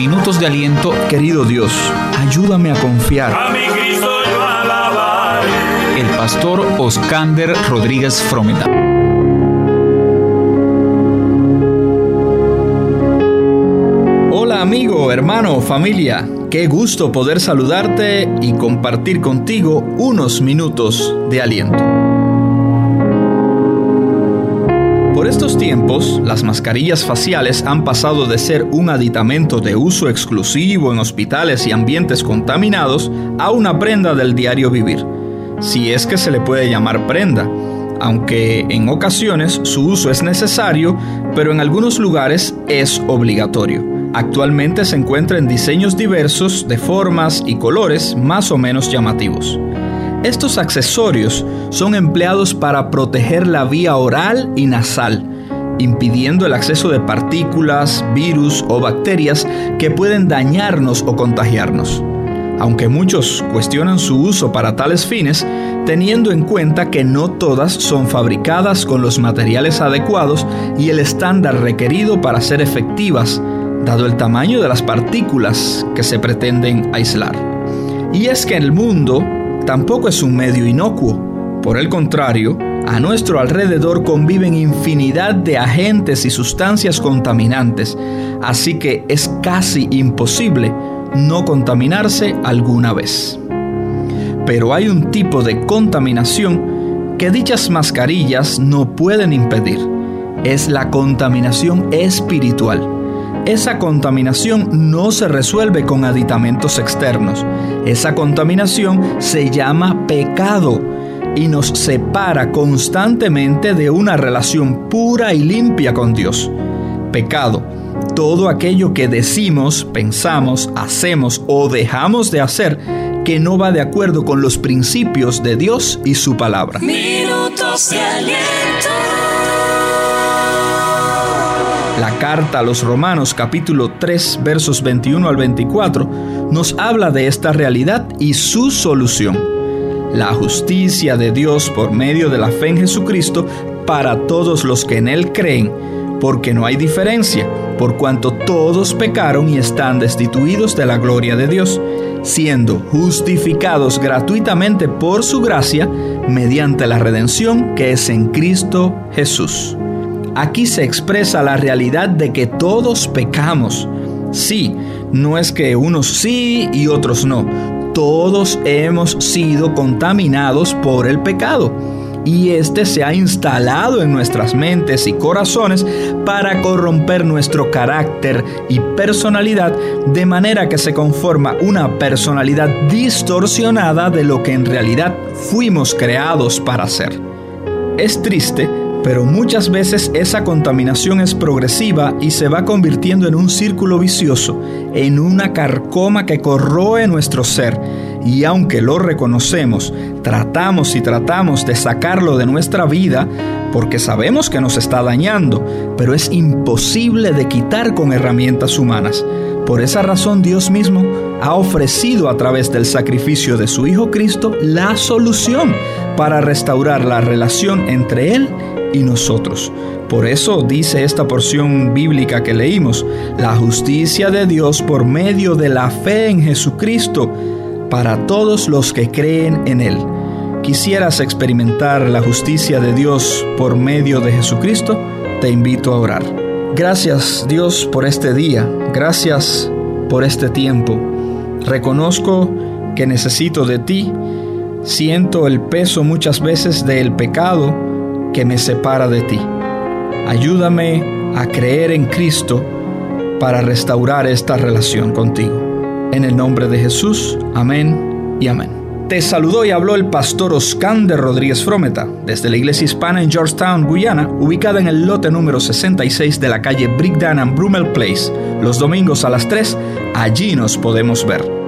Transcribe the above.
minutos de aliento. Querido Dios, ayúdame a confiar. A mi Cristo yo alabaré. El pastor Oscander Rodríguez Frometa. Hola amigo, hermano, familia. Qué gusto poder saludarte y compartir contigo unos minutos de aliento. Estos tiempos, las mascarillas faciales han pasado de ser un aditamento de uso exclusivo en hospitales y ambientes contaminados a una prenda del diario vivir, si es que se le puede llamar prenda, aunque en ocasiones su uso es necesario, pero en algunos lugares es obligatorio. Actualmente se encuentra en diseños diversos de formas y colores más o menos llamativos. Estos accesorios son empleados para proteger la vía oral y nasal, impidiendo el acceso de partículas, virus o bacterias que pueden dañarnos o contagiarnos. Aunque muchos cuestionan su uso para tales fines, teniendo en cuenta que no todas son fabricadas con los materiales adecuados y el estándar requerido para ser efectivas, dado el tamaño de las partículas que se pretenden aislar. Y es que el mundo tampoco es un medio inocuo. Por el contrario, a nuestro alrededor conviven infinidad de agentes y sustancias contaminantes, así que es casi imposible no contaminarse alguna vez. Pero hay un tipo de contaminación que dichas mascarillas no pueden impedir. Es la contaminación espiritual. Esa contaminación no se resuelve con aditamentos externos. Esa contaminación se llama pecado y nos separa constantemente de una relación pura y limpia con Dios. Pecado, todo aquello que decimos, pensamos, hacemos o dejamos de hacer que no va de acuerdo con los principios de Dios y su palabra. Minutos de aliento. La carta a los Romanos capítulo 3 versos 21 al 24 nos habla de esta realidad y su solución. La justicia de Dios por medio de la fe en Jesucristo para todos los que en Él creen, porque no hay diferencia, por cuanto todos pecaron y están destituidos de la gloria de Dios, siendo justificados gratuitamente por su gracia mediante la redención que es en Cristo Jesús. Aquí se expresa la realidad de que todos pecamos. Sí, no es que unos sí y otros no. Todos hemos sido contaminados por el pecado. Y este se ha instalado en nuestras mentes y corazones para corromper nuestro carácter y personalidad de manera que se conforma una personalidad distorsionada de lo que en realidad fuimos creados para ser. Es triste pero muchas veces esa contaminación es progresiva y se va convirtiendo en un círculo vicioso, en una carcoma que corroe nuestro ser. Y aunque lo reconocemos, tratamos y tratamos de sacarlo de nuestra vida porque sabemos que nos está dañando, pero es imposible de quitar con herramientas humanas. Por esa razón Dios mismo ha ofrecido a través del sacrificio de su Hijo Cristo la solución para restaurar la relación entre Él y nosotros. Por eso dice esta porción bíblica que leímos, la justicia de Dios por medio de la fe en Jesucristo para todos los que creen en Él. ¿Quisieras experimentar la justicia de Dios por medio de Jesucristo? Te invito a orar. Gracias Dios por este día, gracias por este tiempo. Reconozco que necesito de ti, siento el peso muchas veces del pecado, que me separa de ti. Ayúdame a creer en Cristo para restaurar esta relación contigo. En el nombre de Jesús, amén y amén. Te saludó y habló el pastor Oscander Rodríguez Frometa desde la iglesia hispana en Georgetown, Guyana, ubicada en el lote número 66 de la calle Brickdan and Brummel Place. Los domingos a las 3, allí nos podemos ver.